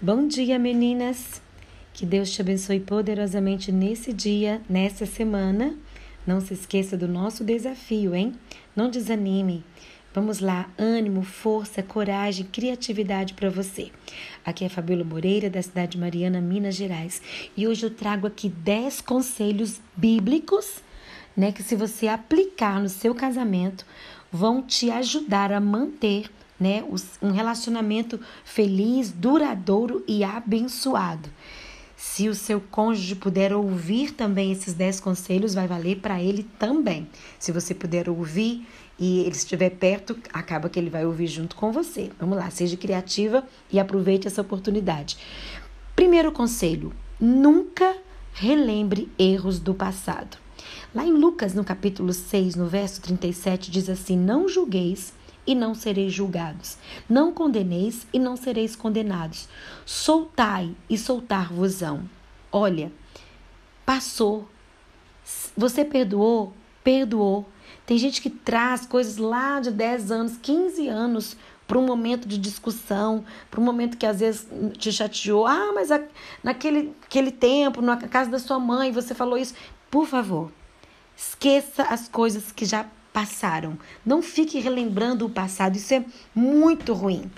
Bom dia, meninas! Que Deus te abençoe poderosamente nesse dia, nessa semana. Não se esqueça do nosso desafio, hein? Não desanime. Vamos lá, ânimo, força, coragem, criatividade para você. Aqui é Fabíola Moreira, da cidade de Mariana, Minas Gerais. E hoje eu trago aqui 10 conselhos bíblicos, né, que se você aplicar no seu casamento, vão te ajudar a manter né, um relacionamento feliz, duradouro e abençoado. Se o seu cônjuge puder ouvir também esses 10 conselhos, vai valer para ele também. Se você puder ouvir e ele estiver perto, acaba que ele vai ouvir junto com você. Vamos lá, seja criativa e aproveite essa oportunidade. Primeiro conselho: nunca relembre erros do passado. Lá em Lucas, no capítulo 6, no verso 37, diz assim: Não julgueis e não sereis julgados. Não condeneis e não sereis condenados. Soltai e soltar-vos-ão. Olha, passou. Você perdoou? Perdoou. Tem gente que traz coisas lá de 10 anos, 15 anos para um momento de discussão, para um momento que às vezes te chateou. Ah, mas a, naquele aquele tempo, na casa da sua mãe, você falou isso. Por favor, esqueça as coisas que já passaram. Não fique relembrando o passado, isso é muito ruim.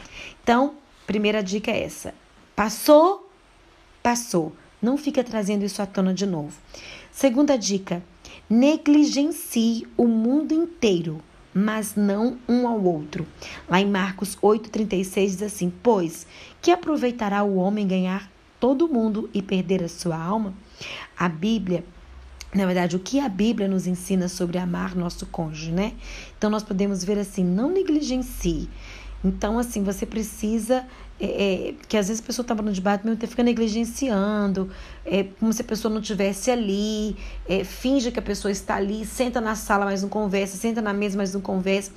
Então, primeira dica é essa: passou, passou. Não fica trazendo isso à tona de novo. Segunda dica: negligencie o mundo inteiro, mas não um ao outro. Lá em Marcos 8,36 diz assim: Pois que aproveitará o homem ganhar todo mundo e perder a sua alma? A Bíblia na verdade, o que a Bíblia nos ensina sobre amar nosso cônjuge, né? Então, nós podemos ver assim: não negligencie. Então, assim, você precisa. É, é, que às vezes a pessoa está falando de baixo, mesmo fica negligenciando, é, como se a pessoa não estivesse ali, é, finge que a pessoa está ali, senta na sala, mas não conversa, senta na mesa, mas não conversa.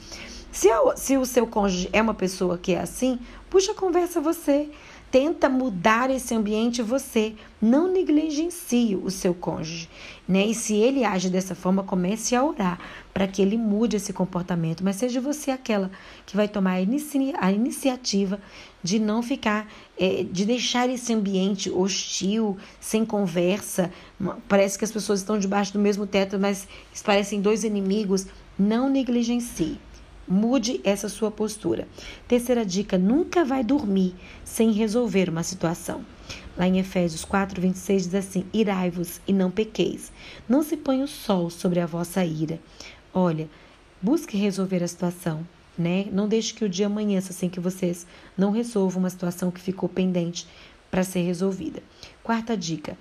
Se, se o seu cônjuge é uma pessoa que é assim, puxa conversa você. Tenta mudar esse ambiente você. Não negligencie o seu cônjuge. Né? E se ele age dessa forma, comece a orar para que ele mude esse comportamento. Mas seja você aquela que vai tomar a, a iniciativa de não ficar, é, de deixar esse ambiente hostil, sem conversa. Parece que as pessoas estão debaixo do mesmo teto, mas parecem dois inimigos. Não negligencie. Mude essa sua postura. Terceira dica: nunca vai dormir sem resolver uma situação. Lá em Efésios 4, 26 diz assim: Irai-vos e não pequeis. Não se ponha o sol sobre a vossa ira. Olha, busque resolver a situação, né? Não deixe que o dia amanheça sem que vocês não resolvam uma situação que ficou pendente para ser resolvida. Quarta dica: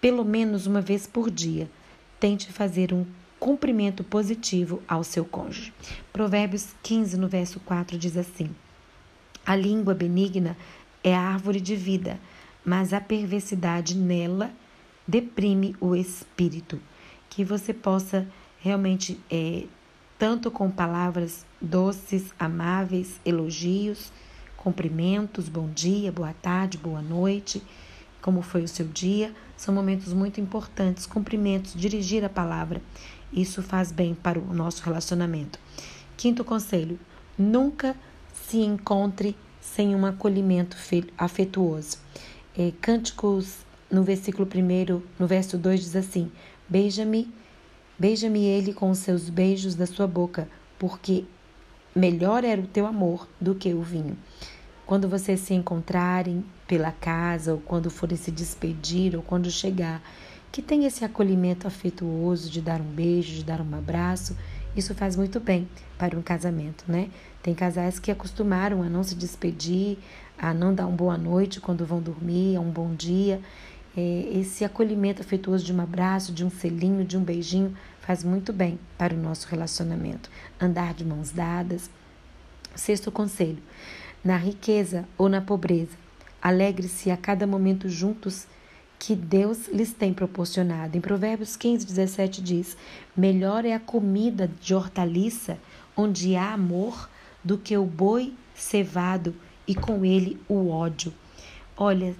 pelo menos uma vez por dia, tente fazer um cumprimento positivo ao seu cônjuge. Provérbios 15, no verso 4, diz assim: A língua benigna é árvore de vida, mas a perversidade nela deprime o espírito. Que você possa realmente, é, tanto com palavras doces, amáveis, elogios, cumprimentos, bom dia, boa tarde, boa noite como foi o seu dia, são momentos muito importantes. Cumprimentos, dirigir a palavra, isso faz bem para o nosso relacionamento. Quinto conselho: nunca se encontre sem um acolhimento afetuoso. É, Cânticos, no versículo 1, no verso 2, diz assim: Beija-me, beija-me ele com os seus beijos da sua boca, porque melhor era o teu amor do que o vinho. Quando vocês se encontrarem pela casa, ou quando forem se despedir, ou quando chegar, que tenha esse acolhimento afetuoso de dar um beijo, de dar um abraço, isso faz muito bem para um casamento, né? Tem casais que acostumaram a não se despedir, a não dar uma boa noite quando vão dormir, a um bom dia. É, esse acolhimento afetuoso de um abraço, de um selinho, de um beijinho, faz muito bem para o nosso relacionamento. Andar de mãos dadas. Sexto conselho: na riqueza ou na pobreza. Alegre-se a cada momento juntos que Deus lhes tem proporcionado. Em Provérbios 15, 17 diz: Melhor é a comida de hortaliça onde há amor do que o boi cevado e com ele o ódio. Olha,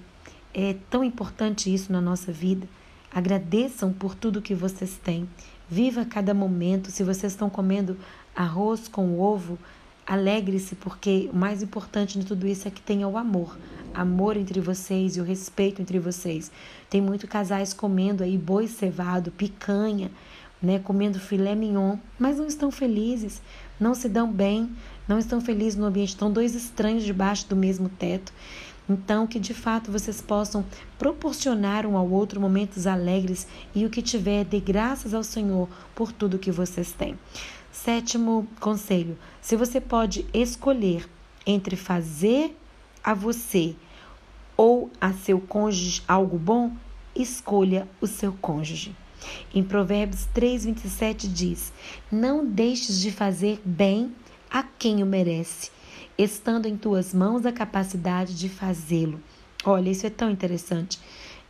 é tão importante isso na nossa vida. Agradeçam por tudo que vocês têm. Viva cada momento. Se vocês estão comendo arroz com ovo, Alegre-se, porque o mais importante de tudo isso é que tenha o amor, amor entre vocês e o respeito entre vocês. Tem muito casais comendo aí boi cevado, picanha, né, comendo filé mignon, mas não estão felizes, não se dão bem, não estão felizes no ambiente, estão dois estranhos debaixo do mesmo teto. Então, que de fato vocês possam proporcionar um ao outro momentos alegres e o que tiver, dê graças ao Senhor por tudo que vocês têm. Sétimo conselho: se você pode escolher entre fazer a você ou a seu cônjuge algo bom, escolha o seu cônjuge. Em Provérbios 3:27 diz: Não deixes de fazer bem a quem o merece estando em tuas mãos a capacidade de fazê-lo. Olha, isso é tão interessante,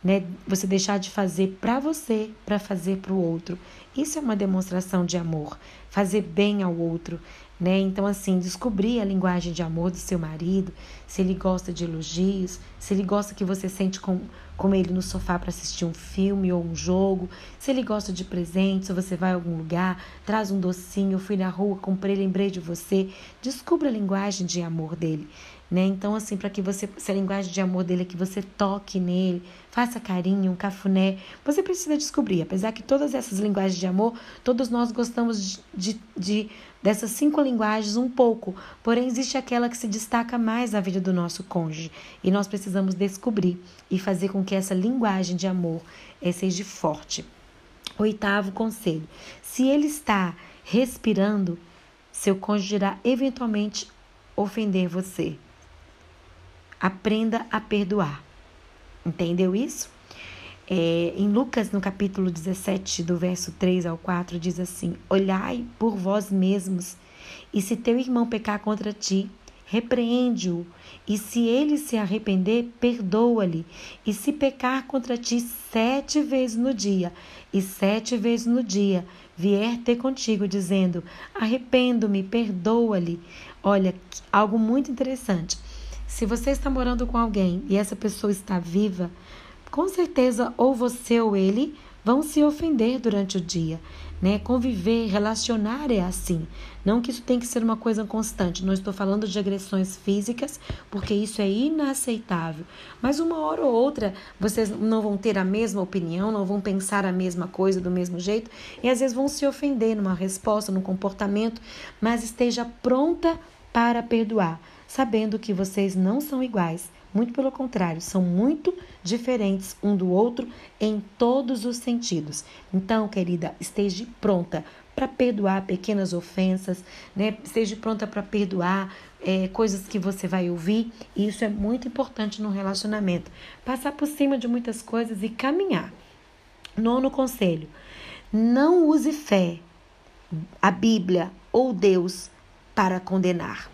né? Você deixar de fazer para você para fazer para o outro. Isso é uma demonstração de amor, fazer bem ao outro, né? Então, assim, descobrir a linguagem de amor do seu marido, se ele gosta de elogios, se ele gosta que você sente com, com ele no sofá para assistir um filme ou um jogo, se ele gosta de presentes, se você vai a algum lugar, traz um docinho, fui na rua, comprei, lembrei de você. Descubra a linguagem de amor dele. Né? Então, assim, para que você, se a linguagem de amor dele é que você toque nele, faça carinho, um cafuné, você precisa descobrir. Apesar que todas essas linguagens de amor, todos nós gostamos de, de, de dessas cinco linguagens um pouco, porém existe aquela que se destaca mais na vida do nosso cônjuge e nós precisamos descobrir e fazer com que essa linguagem de amor eh, seja forte. Oitavo conselho: se ele está respirando, seu cônjuge irá eventualmente ofender você. Aprenda a perdoar. Entendeu isso? É, em Lucas, no capítulo 17, do verso 3 ao 4, diz assim: Olhai por vós mesmos, e se teu irmão pecar contra ti, repreende-o, e se ele se arrepender, perdoa-lhe, e se pecar contra ti sete vezes no dia, e sete vezes no dia vier ter contigo, dizendo: Arrependo-me, perdoa-lhe. Olha, algo muito interessante. Se você está morando com alguém e essa pessoa está viva, com certeza ou você ou ele vão se ofender durante o dia, né? Conviver, relacionar é assim. Não que isso tem que ser uma coisa constante. Não estou falando de agressões físicas, porque isso é inaceitável. Mas uma hora ou outra vocês não vão ter a mesma opinião, não vão pensar a mesma coisa do mesmo jeito e às vezes vão se ofender numa resposta, num comportamento, mas esteja pronta para perdoar sabendo que vocês não são iguais, muito pelo contrário, são muito diferentes um do outro em todos os sentidos. Então, querida, esteja pronta para perdoar pequenas ofensas, né? Esteja pronta para perdoar é, coisas que você vai ouvir. E isso é muito importante no relacionamento. Passar por cima de muitas coisas e caminhar. Nono conselho: não use fé, a Bíblia ou Deus para condenar.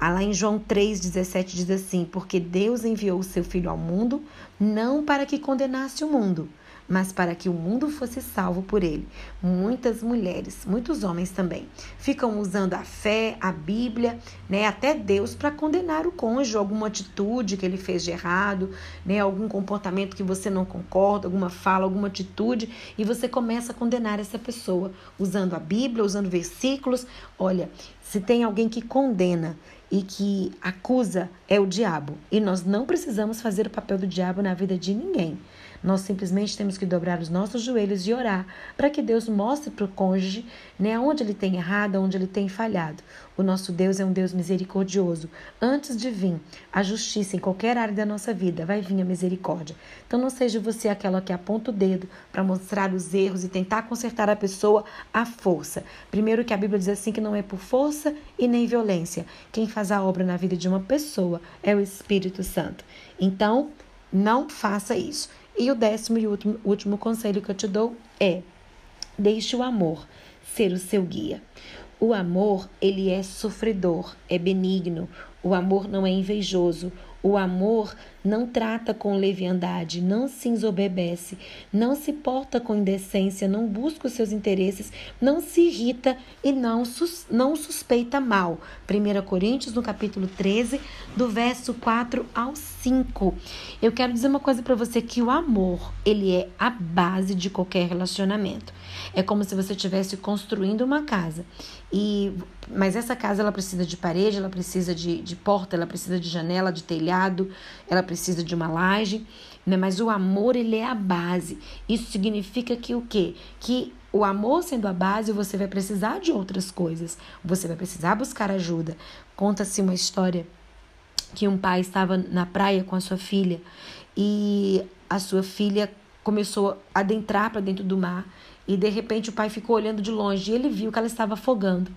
Lá em João 3,17 diz assim: Porque Deus enviou o seu Filho ao mundo, não para que condenasse o mundo, mas para que o mundo fosse salvo por ele. Muitas mulheres, muitos homens também, ficam usando a fé, a Bíblia, né, até Deus para condenar o cônjuge, alguma atitude que ele fez de errado, né, algum comportamento que você não concorda, alguma fala, alguma atitude, e você começa a condenar essa pessoa usando a Bíblia, usando versículos. Olha, se tem alguém que condena e que acusa é o diabo. E nós não precisamos fazer o papel do diabo na vida de ninguém. Nós simplesmente temos que dobrar os nossos joelhos e orar para que Deus mostre para o cônjuge né, onde ele tem errado, onde ele tem falhado. O nosso Deus é um Deus misericordioso. Antes de vir a justiça em qualquer área da nossa vida, vai vir a misericórdia. Então não seja você aquela que aponta o dedo para mostrar os erros e tentar consertar a pessoa à força. Primeiro que a Bíblia diz assim que não é por força e nem violência. Quem faz a obra na vida de uma pessoa é o Espírito Santo. Então, não faça isso. E o décimo e último, último conselho que eu te dou é: deixe o amor ser o seu guia. O amor, ele é sofredor, é benigno. O amor não é invejoso. O amor não trata com leviandade, não se ensobebece, não se porta com indecência, não busca os seus interesses, não se irrita e não, sus, não suspeita mal. 1 Coríntios, no capítulo 13, do verso 4 ao 5. Eu quero dizer uma coisa para você que o amor, ele é a base de qualquer relacionamento. É como se você estivesse construindo uma casa e mas essa casa ela precisa de parede, ela precisa de, de porta, ela precisa de janela, de telhado, ela precisa de uma laje, né? Mas o amor ele é a base. Isso significa que o quê? Que o amor sendo a base, você vai precisar de outras coisas. Você vai precisar buscar ajuda. Conta-se uma história que um pai estava na praia com a sua filha e a sua filha começou a adentrar para dentro do mar e de repente o pai ficou olhando de longe e ele viu que ela estava afogando.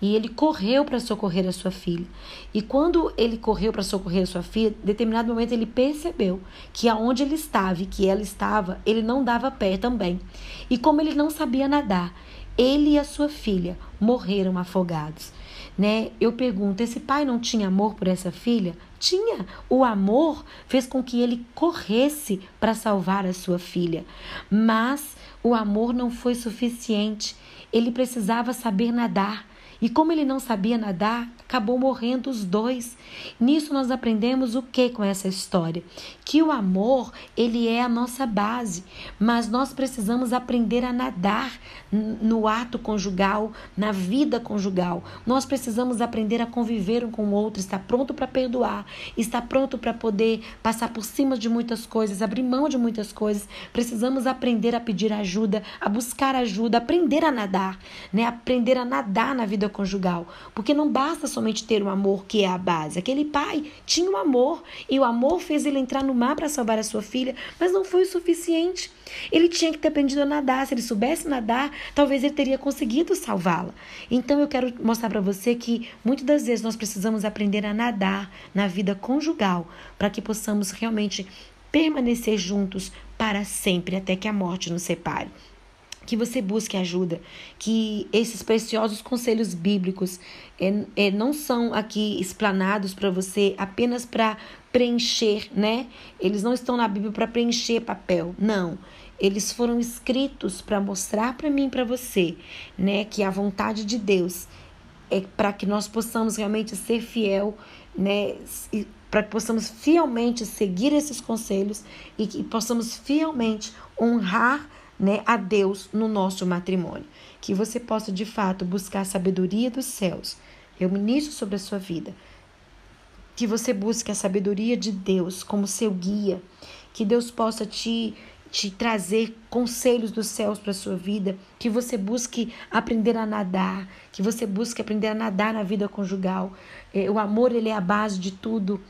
E ele correu para socorrer a sua filha. E quando ele correu para socorrer a sua filha, em determinado momento ele percebeu que aonde ele estava e que ela estava, ele não dava pé também. E como ele não sabia nadar, ele e a sua filha morreram afogados né? Eu pergunto, esse pai não tinha amor por essa filha? Tinha. O amor fez com que ele corresse para salvar a sua filha. Mas o amor não foi suficiente. Ele precisava saber nadar. E como ele não sabia nadar, acabou morrendo os dois. Nisso nós aprendemos o que com essa história? Que o amor, ele é a nossa base, mas nós precisamos aprender a nadar no ato conjugal, na vida conjugal. Nós precisamos aprender a conviver um com o outro, estar pronto para perdoar, estar pronto para poder passar por cima de muitas coisas, abrir mão de muitas coisas. Precisamos aprender a pedir ajuda, a buscar ajuda, aprender a nadar, né? Aprender a nadar na vida conjugal, porque não basta somente ter o amor que é a base. Aquele pai tinha um amor e o amor fez ele entrar no mar para salvar a sua filha, mas não foi o suficiente. Ele tinha que ter aprendido a nadar. Se ele soubesse nadar, talvez ele teria conseguido salvá-la. Então eu quero mostrar para você que muitas das vezes nós precisamos aprender a nadar na vida conjugal para que possamos realmente permanecer juntos para sempre até que a morte nos separe que você busque ajuda, que esses preciosos conselhos bíblicos é, é, não são aqui explanados para você apenas para preencher, né? Eles não estão na Bíblia para preencher papel, não. Eles foram escritos para mostrar para mim para você, né, que a vontade de Deus é para que nós possamos realmente ser fiel, né, para que possamos fielmente seguir esses conselhos e que possamos fielmente honrar né, a Deus no nosso matrimônio. Que você possa de fato buscar a sabedoria dos céus. Eu ministro sobre a sua vida. Que você busque a sabedoria de Deus como seu guia. Que Deus possa te, te trazer conselhos dos céus para a sua vida. Que você busque aprender a nadar. Que você busque aprender a nadar na vida conjugal. É, o amor ele é a base de tudo.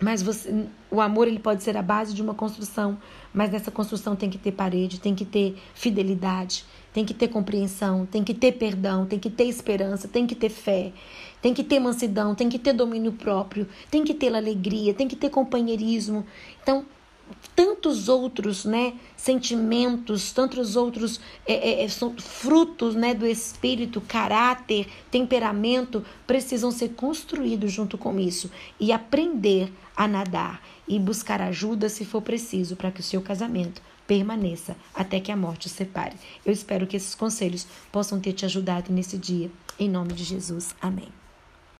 Mas você, o amor ele pode ser a base de uma construção, mas nessa construção tem que ter parede, tem que ter fidelidade, tem que ter compreensão, tem que ter perdão, tem que ter esperança, tem que ter fé, tem que ter mansidão, tem que ter domínio próprio, tem que ter alegria, tem que ter companheirismo. Então, tantos outros né, sentimentos, tantos outros é, é, é, são frutos né, do espírito, caráter, temperamento, precisam ser construídos junto com isso e aprender a nadar e buscar ajuda se for preciso para que o seu casamento permaneça até que a morte o separe. Eu espero que esses conselhos possam ter te ajudado nesse dia. Em nome de Jesus. Amém.